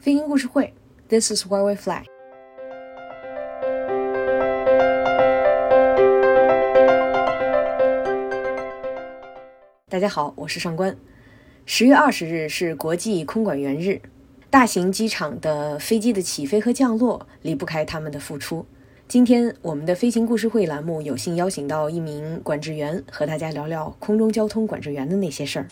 飞行故事会，This is where we fly。大家好，我是上官。十月二十日是国际空管员日，大型机场的飞机的起飞和降落离不开他们的付出。今天我们的飞行故事会栏目有幸邀请到一名管制员，和大家聊聊空中交通管制员的那些事儿。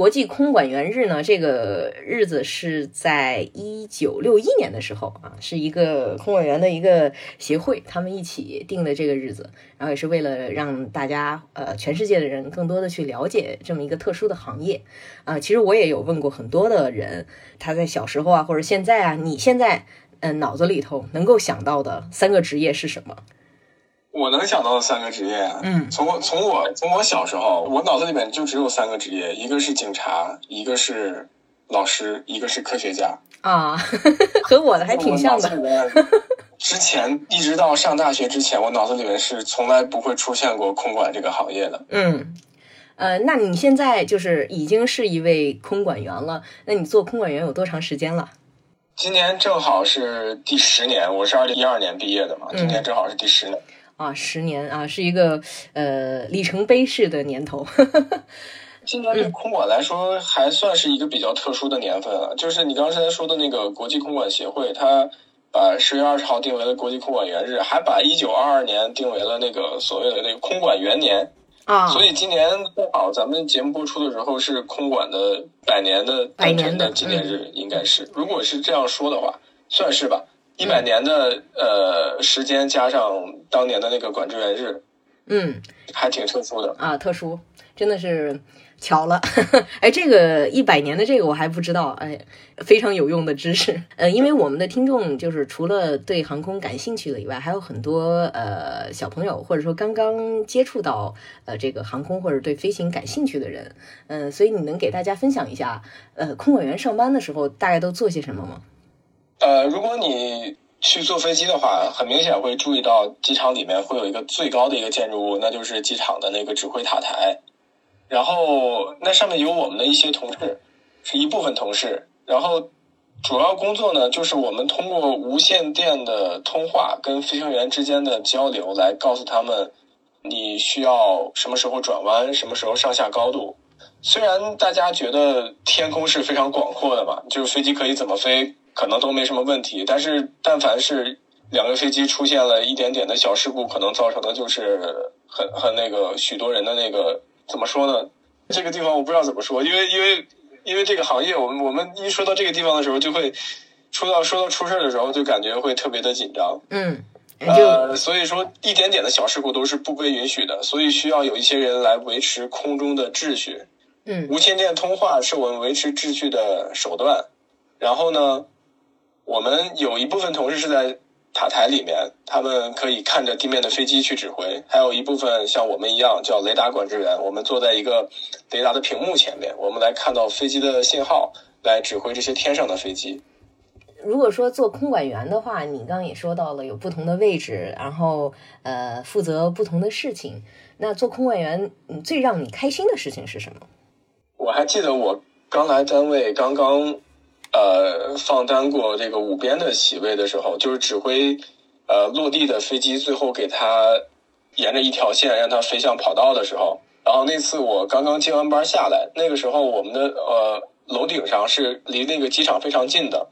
国际空管员日呢，这个日子是在一九六一年的时候啊，是一个空管员的一个协会，他们一起定的这个日子，然后也是为了让大家呃全世界的人更多的去了解这么一个特殊的行业啊。其实我也有问过很多的人，他在小时候啊或者现在啊，你现在嗯脑子里头能够想到的三个职业是什么？我能想到的三个职业啊，嗯，从我从我从我小时候，我脑子里面就只有三个职业，一个是警察，一个是老师，一个是科学家啊，和我的还挺像的。之前一直到上大学之前，我脑子里面是从来不会出现过空管这个行业的。嗯，呃，那你现在就是已经是一位空管员了，那你做空管员有多长时间了？今年正好是第十年，我是二零一二年毕业的嘛，今年正好是第十年。啊，十年啊，是一个呃里程碑式的年头。今年对空管来说还算是一个比较特殊的年份了。就是你刚才说的那个国际空管协会，它把十月二十号定为了国际空管元日，还把一九二二年定为了那个所谓的那个空管元年啊。所以今年正好咱们节目播出的时候是空管的百年的诞辰的纪念日，应该是。如果是这样说的话，算是吧。一百年的呃时间加上当年的那个管制员日，嗯，还挺特殊的啊，特殊，真的是巧了。哎，这个一百年的这个我还不知道，哎，非常有用的知识。呃，因为我们的听众就是除了对航空感兴趣的以外，还有很多呃小朋友或者说刚刚接触到呃这个航空或者对飞行感兴趣的人，嗯，所以你能给大家分享一下，呃，空管员上班的时候大概都做些什么吗？呃，如果你去坐飞机的话，很明显会注意到机场里面会有一个最高的一个建筑物，那就是机场的那个指挥塔台。然后那上面有我们的一些同事，是一部分同事。然后主要工作呢，就是我们通过无线电的通话跟飞行员之间的交流，来告诉他们你需要什么时候转弯，什么时候上下高度。虽然大家觉得天空是非常广阔的嘛，就是飞机可以怎么飞。可能都没什么问题，但是但凡是两个飞机出现了一点点的小事故，可能造成的就是很很那个许多人的那个怎么说呢？这个地方我不知道怎么说，因为因为因为这个行业，我们我们一说到这个地方的时候，就会说到说到出事的时候，就感觉会特别的紧张。嗯，呃，所以说一点点的小事故都是不被允许的，所以需要有一些人来维持空中的秩序。嗯，无线电通话是我们维持秩序的手段。然后呢？我们有一部分同事是在塔台里面，他们可以看着地面的飞机去指挥；还有一部分像我们一样叫雷达管制员，我们坐在一个雷达的屏幕前面，我们来看到飞机的信号，来指挥这些天上的飞机。如果说做空管员的话，你刚刚也说到了有不同的位置，然后呃负责不同的事情。那做空管员，最让你开心的事情是什么？我还记得我刚来单位，刚刚。呃，放单过这个五边的席位的时候，就是指挥呃落地的飞机，最后给它沿着一条线让它飞向跑道的时候。然后那次我刚刚接完班下来，那个时候我们的呃楼顶上是离那个机场非常近的。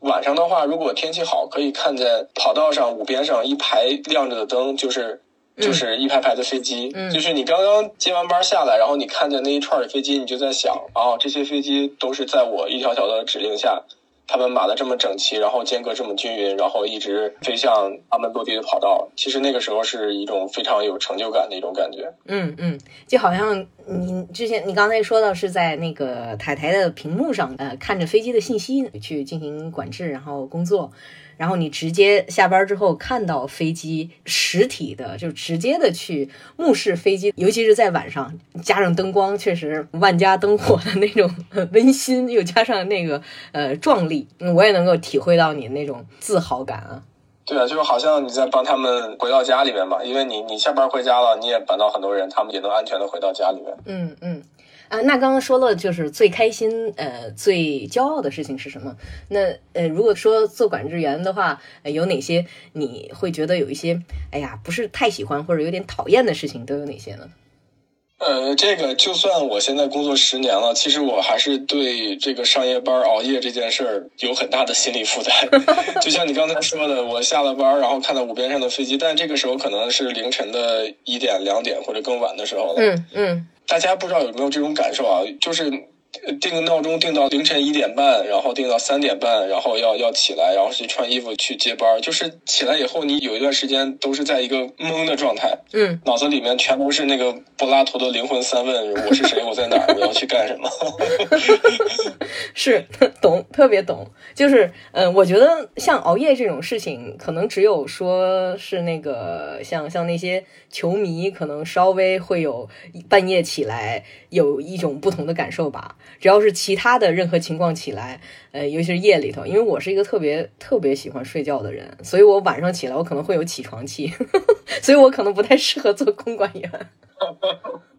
晚上的话，如果天气好，可以看见跑道上五边上一排亮着的灯，就是。就是一排排的飞机，就是你刚刚接完班下来，然后你看见那一串的飞机，你就在想，哦，这些飞机都是在我一条条的指令下，他们码的这么整齐，然后间隔这么均匀，然后一直飞向他们落地的跑道。其实那个时候是一种非常有成就感的一种感觉。嗯嗯，就好像你之前你刚才说到是在那个台台的屏幕上，呃，看着飞机的信息去进行管制，然后工作。然后你直接下班之后看到飞机实体的，就直接的去目视飞机，尤其是在晚上加上灯光，确实万家灯火的那种温馨，又加上那个呃壮丽，我也能够体会到你那种自豪感啊。对啊，就好像你在帮他们回到家里面嘛，因为你你下班回家了，你也帮到很多人，他们也能安全的回到家里面。嗯嗯。啊，那刚刚说了，就是最开心、呃，最骄傲的事情是什么？那呃，如果说做管制员的话，呃有哪些你会觉得有一些，哎呀，不是太喜欢或者有点讨厌的事情，都有哪些呢？呃，这个就算我现在工作十年了，其实我还是对这个上夜班熬夜这件事儿有很大的心理负担。就像你刚才说的，我下了班，然后看到五边上的飞机，但这个时候可能是凌晨的一点、两点或者更晚的时候了。嗯嗯大家不知道有没有这种感受啊？就是定个闹钟定到凌晨一点半，然后定到三点半，然后要要起来，然后去穿衣服去接班。就是起来以后，你有一段时间都是在一个懵的状态，嗯，脑子里面全都是那个柏拉图的灵魂三问：我是谁？我在哪儿？我要去干什么？是懂，特别懂。就是，呃，我觉得像熬夜这种事情，可能只有说是那个像像那些球迷，可能稍微会有半夜起来有一种不同的感受吧。只要是其他的任何情况起来，呃，尤其是夜里头，因为我是一个特别特别喜欢睡觉的人，所以我晚上起来我可能会有起床气，所以我可能不太适合做公关员。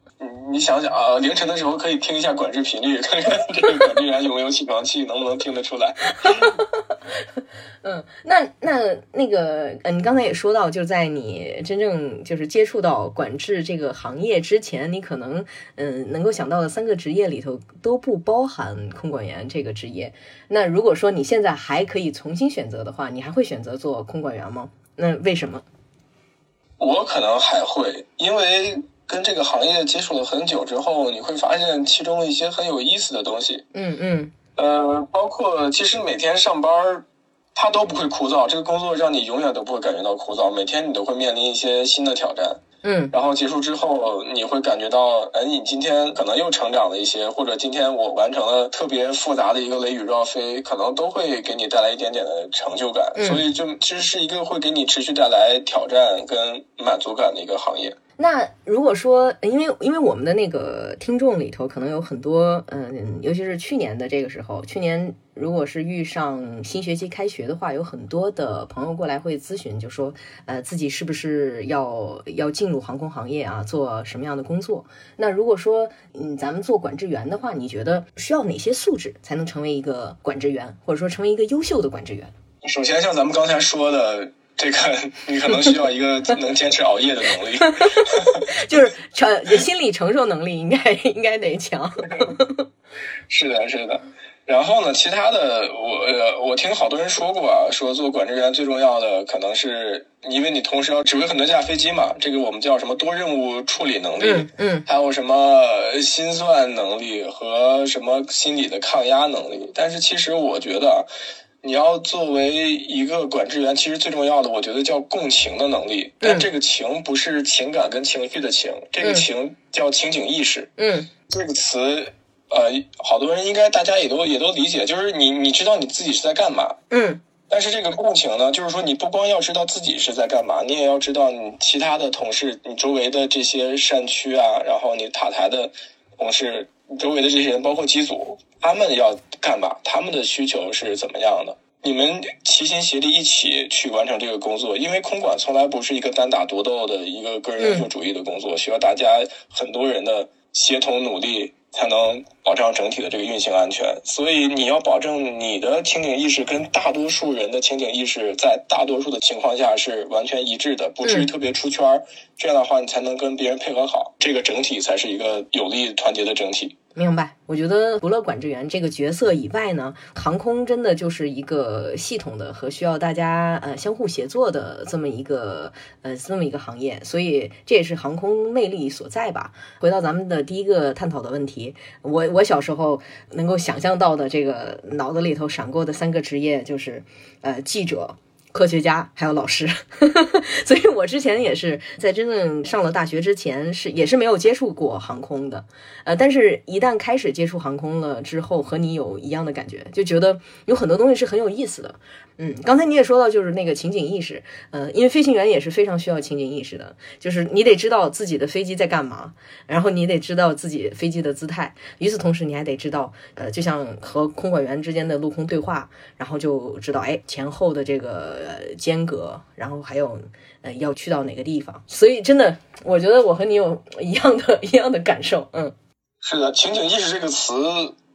你你想想啊，凌晨的时候可以听一下管制频率，看看这个管制员有没有起床气，能不能听得出来。嗯，那那那个，呃，你刚才也说到，就在你真正就是接触到管制这个行业之前，你可能嗯能够想到的三个职业里头都不包含空管员这个职业。那如果说你现在还可以重新选择的话，你还会选择做空管员吗？那为什么？我可能还会，因为跟这个行业接触了很久之后，你会发现其中一些很有意思的东西。嗯嗯呃，包括其实每天上班儿，它都不会枯燥，这个工作让你永远都不会感觉到枯燥，每天你都会面临一些新的挑战。嗯然后结束之后，你会感觉到，哎，你今天可能又成长了一些，或者今天我完成了特别复杂的一个雷雨绕飞，可能都会给你带来一点点的成就感。嗯所以就其实是一个会给你持续带来挑战跟满足感的一个行业。那如果说，因为因为我们的那个听众里头可能有很多，嗯，尤其是去年的这个时候，去年如果是遇上新学期开学的话，有很多的朋友过来会咨询，就说，呃，自己是不是要要进入航空行业啊，做什么样的工作？那如果说，嗯，咱们做管制员的话，你觉得需要哪些素质才能成为一个管制员，或者说成为一个优秀的管制员？首先，像咱们刚才说的，这个你可能需要一个能坚持熬夜的能力。就是承心理承受能力应该应该得强。是的，是的。然后呢，其他的我呃，我听好多人说过啊，说做管制员最重要的可能是因为你同时要指挥很多架飞机嘛，这个我们叫什么多任务处理能力，嗯嗯还有什么心算能力和什么心理的抗压能力。但是其实我觉得，你要作为一个管制员，其实最重要的，我觉得叫共情的能力。但这个情不是情感跟情绪的情，这个嗯情叫情景意识。嗯这个词，呃，好多人应该大家也都也都理解，就是你你知道你自己是在干嘛。嗯但是这个共情呢，就是说你不光要知道自己是在干嘛，你也要知道你其他的同事，你周围的这些善区啊，然后你塔台的同事，你周围的这些人，包括机组，他们要干嘛？他们的需求是怎么样的？你们齐心协力一起去完成这个工作，因为空管从来不是一个单打独斗的一个个人英雄主义的工作，需要大家很多人的协同努力，才能保障整体的这个运行安全。所以你要保证你的情景意识跟大多数人的情景意识在大多数的情况下是完全一致的，不至于特别出圈儿。这样的话，你才能跟别人配合好，这个整体才是一个有力团结的整体。明白，我觉得除了管制员这个角色以外呢，航空真的就是一个系统的和需要大家呃相互协作的这么一个呃这么一个行业，所以这也是航空魅力所在吧。回到咱们的第一个探讨的问题，我我小时候能够想象到的这个脑子里头闪过的三个职业就是呃记者。科学家还有老师，所以我之前也是在真正上了大学之前是也是没有接触过航空的，呃，但是一旦开始接触航空了之后，和你有一样的感觉，就觉得有很多东西是很有意思的。嗯，刚才你也说到，就是那个情景意识，呃，因为飞行员也是非常需要情景意识的，就是你得知道自己的飞机在干嘛，然后你得知道自己飞机的姿态，与此同时你还得知道，呃，就像和空管员之间的陆空对话，然后就知道，哎，前后的这个呃间隔，然后还有呃要去到哪个地方，所以真的，我觉得我和你有一样的一样的感受，嗯。是的，情景意识这个词。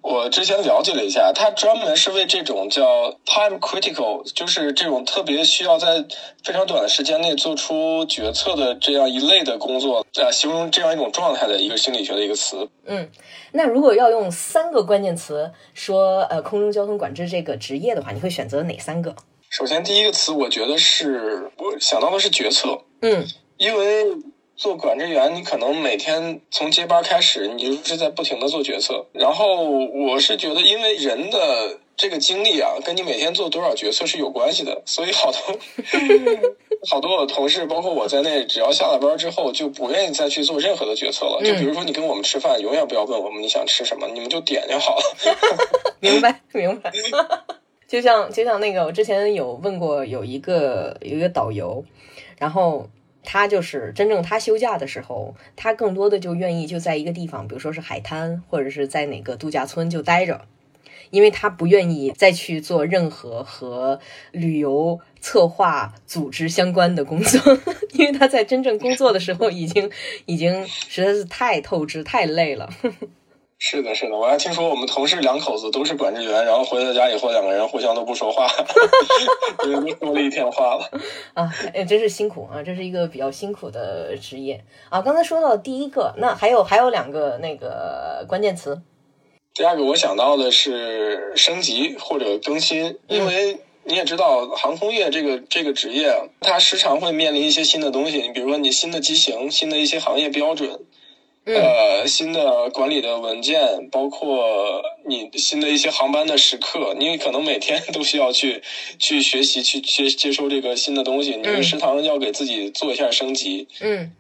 我之前了解了一下，它专门是为这种叫 time critical，就是这种特别需要在非常短的时间内做出决策的这样一类的工作，呃，形容这样一种状态的一个心理学的一个词。嗯，那如果要用三个关键词说呃空中交通管制这个职业的话，你会选择哪三个？首先，第一个词我觉得是我想到的是决策。嗯，因为。做管制员，你可能每天从接班开始，你就是在不停的做决策。然后我是觉得，因为人的这个经历啊，跟你每天做多少决策是有关系的。所以好多 好多我的同事，包括我在内，只要下了班之后，就不愿意再去做任何的决策了。就比如说，你跟我们吃饭，永远不要问我们你想吃什么，你们就点就好了。明白，明白。就像就像那个，我之前有问过，有一个有一个导游，然后。他就是真正他休假的时候，他更多的就愿意就在一个地方，比如说是海滩，或者是在哪个度假村就待着，因为他不愿意再去做任何和旅游策划组织相关的工作，因为他在真正工作的时候已经已经实在是太透支、太累了。是的，是的，我还听说我们同事两口子都是管制员，然后回到家以后，两个人互相都不说话，因为都说了一天话了。啊，哎，真是辛苦啊！这是一个比较辛苦的职业啊。刚才说到第一个，那还有还有两个那个关键词。第二个我想到的是升级或者更新，因为你也知道，航空业这个这个职业，它时常会面临一些新的东西。你比如说，你新的机型，新的一些行业标准。呃，新的管理的文件，包括你新的一些航班的时刻，你可能每天都需要去去学习，去接接收这个新的东西。你们食堂要给自己做一下升级。嗯，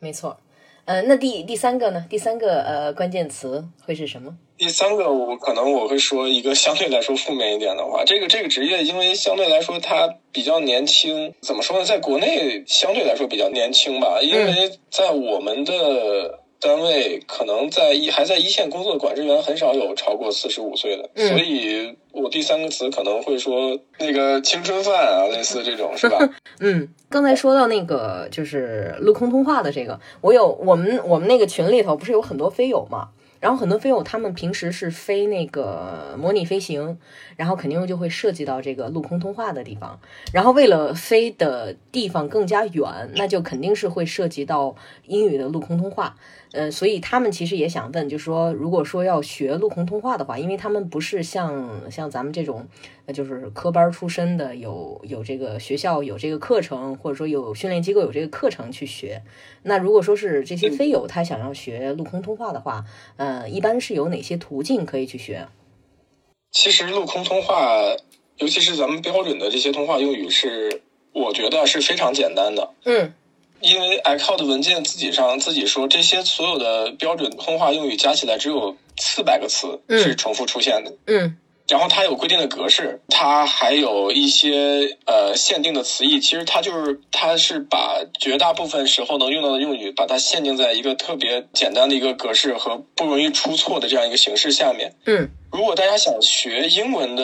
没错。呃，那第第三个呢？第三个呃关键词会是什么？第三个我可能我会说一个相对来说负面一点的话，这个这个职业因为相对来说它比较年轻，怎么说呢？在国内相对来说比较年轻吧，因为在我们的。单位可能在一还在一线工作的管制员很少有超过四十五岁的，所以我第三个词可能会说那个青春饭啊，类似这种是吧？嗯，刚才说到那个就是陆空通话的这个，我有我们我们那个群里头不是有很多飞友嘛。然后很多飞友他们平时是飞那个模拟飞行，然后肯定就会涉及到这个陆空通话的地方。然后为了飞的地方更加远，那就肯定是会涉及到英语的陆空通话。呃，所以他们其实也想问，就是说，如果说要学陆空通话的话，因为他们不是像像咱们这种，呃，就是科班出身的，有有这个学校有这个课程，或者说有训练机构有这个课程去学。那如果说是这些飞友他想要学陆空通话的话，呃，一般是有哪些途径可以去学？其实陆空通话，尤其是咱们标准的这些通话用语，是我觉得是非常简单的。嗯。因为 iCloud 文件自己上自己说，这些所有的标准通话用语加起来只有四百个词是重复出现的。嗯，然后它有规定的格式，它还有一些呃限定的词义。其实它就是它是把绝大部分时候能用到的用语，把它限定在一个特别简单的一个格式和不容易出错的这样一个形式下面。嗯。如果大家想学英文的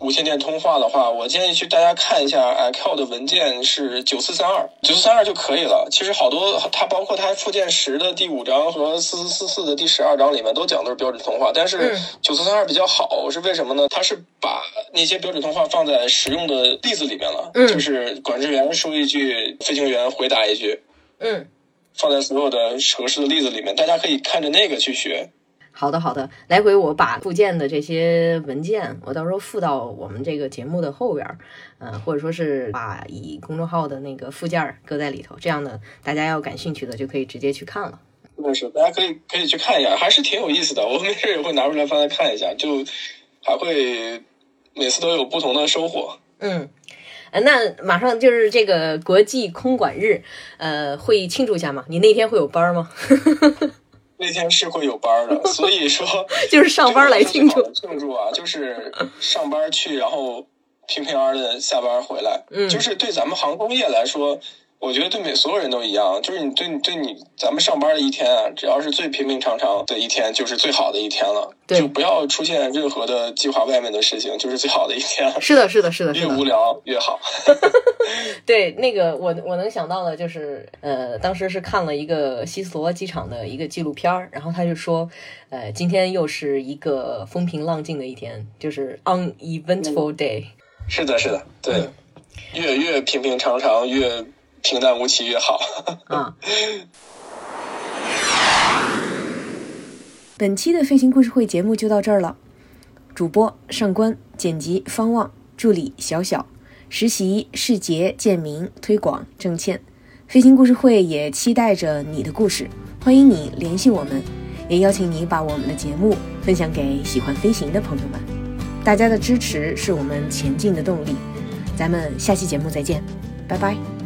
无线电通话的话，我建议去大家看一下 i o 的文件是九四三二，九四三二就可以了。其实好多它包括它附件十的第五章和四四四四的第十二章里面都讲的是标准通话，但是九四三二比较好，是为什么呢？它是把那些标准通话放在实用的例子里面了，就是管制员说一句，飞行员回答一句，嗯，放在所有的合适的例子里面，大家可以看着那个去学。好的，好的，来回我把附件的这些文件，我到时候附到我们这个节目的后边儿，嗯，或者说是把以公众号的那个附件搁在里头，这样的大家要感兴趣的就可以直接去看了。那是，大家可以可以去看一下，还是挺有意思的。我没事也会拿出来翻来看一下，就还会每次都有不同的收获。嗯，呃，那马上就是这个国际空管日，呃，会庆祝一下吗？你那天会有班吗？那天是会有班的，所以说 就是上班来庆祝庆祝啊，就是上班去，然后平平安安的下班回来。嗯，就是对咱们航空业来说，我觉得对每所有人都一样，就是你对你对你咱们上班的一天啊，只要是最平平常常的一天，就是最好的一天了。对就不要出现任何的计划外面的事情，就是最好的一天。是的，是的，是的，越无。聊越好。对，那个我我能想到的就是，呃，当时是看了一个希斯罗机场的一个纪录片儿，然后他就说，呃，今天又是一个风平浪静的一天，就是 uneventful day。是的，是的，对，嗯越越平平常常，越平淡无奇越好。啊。本期的飞行故事会节目就到这儿了。主播上官，剪辑方望，助理小小，实习世杰、建明，推广郑倩。飞行故事会也期待着你的故事，欢迎你联系我们，也邀请你把我们的节目分享给喜欢飞行的朋友们。大家的支持是我们前进的动力。咱们下期节目再见，拜拜。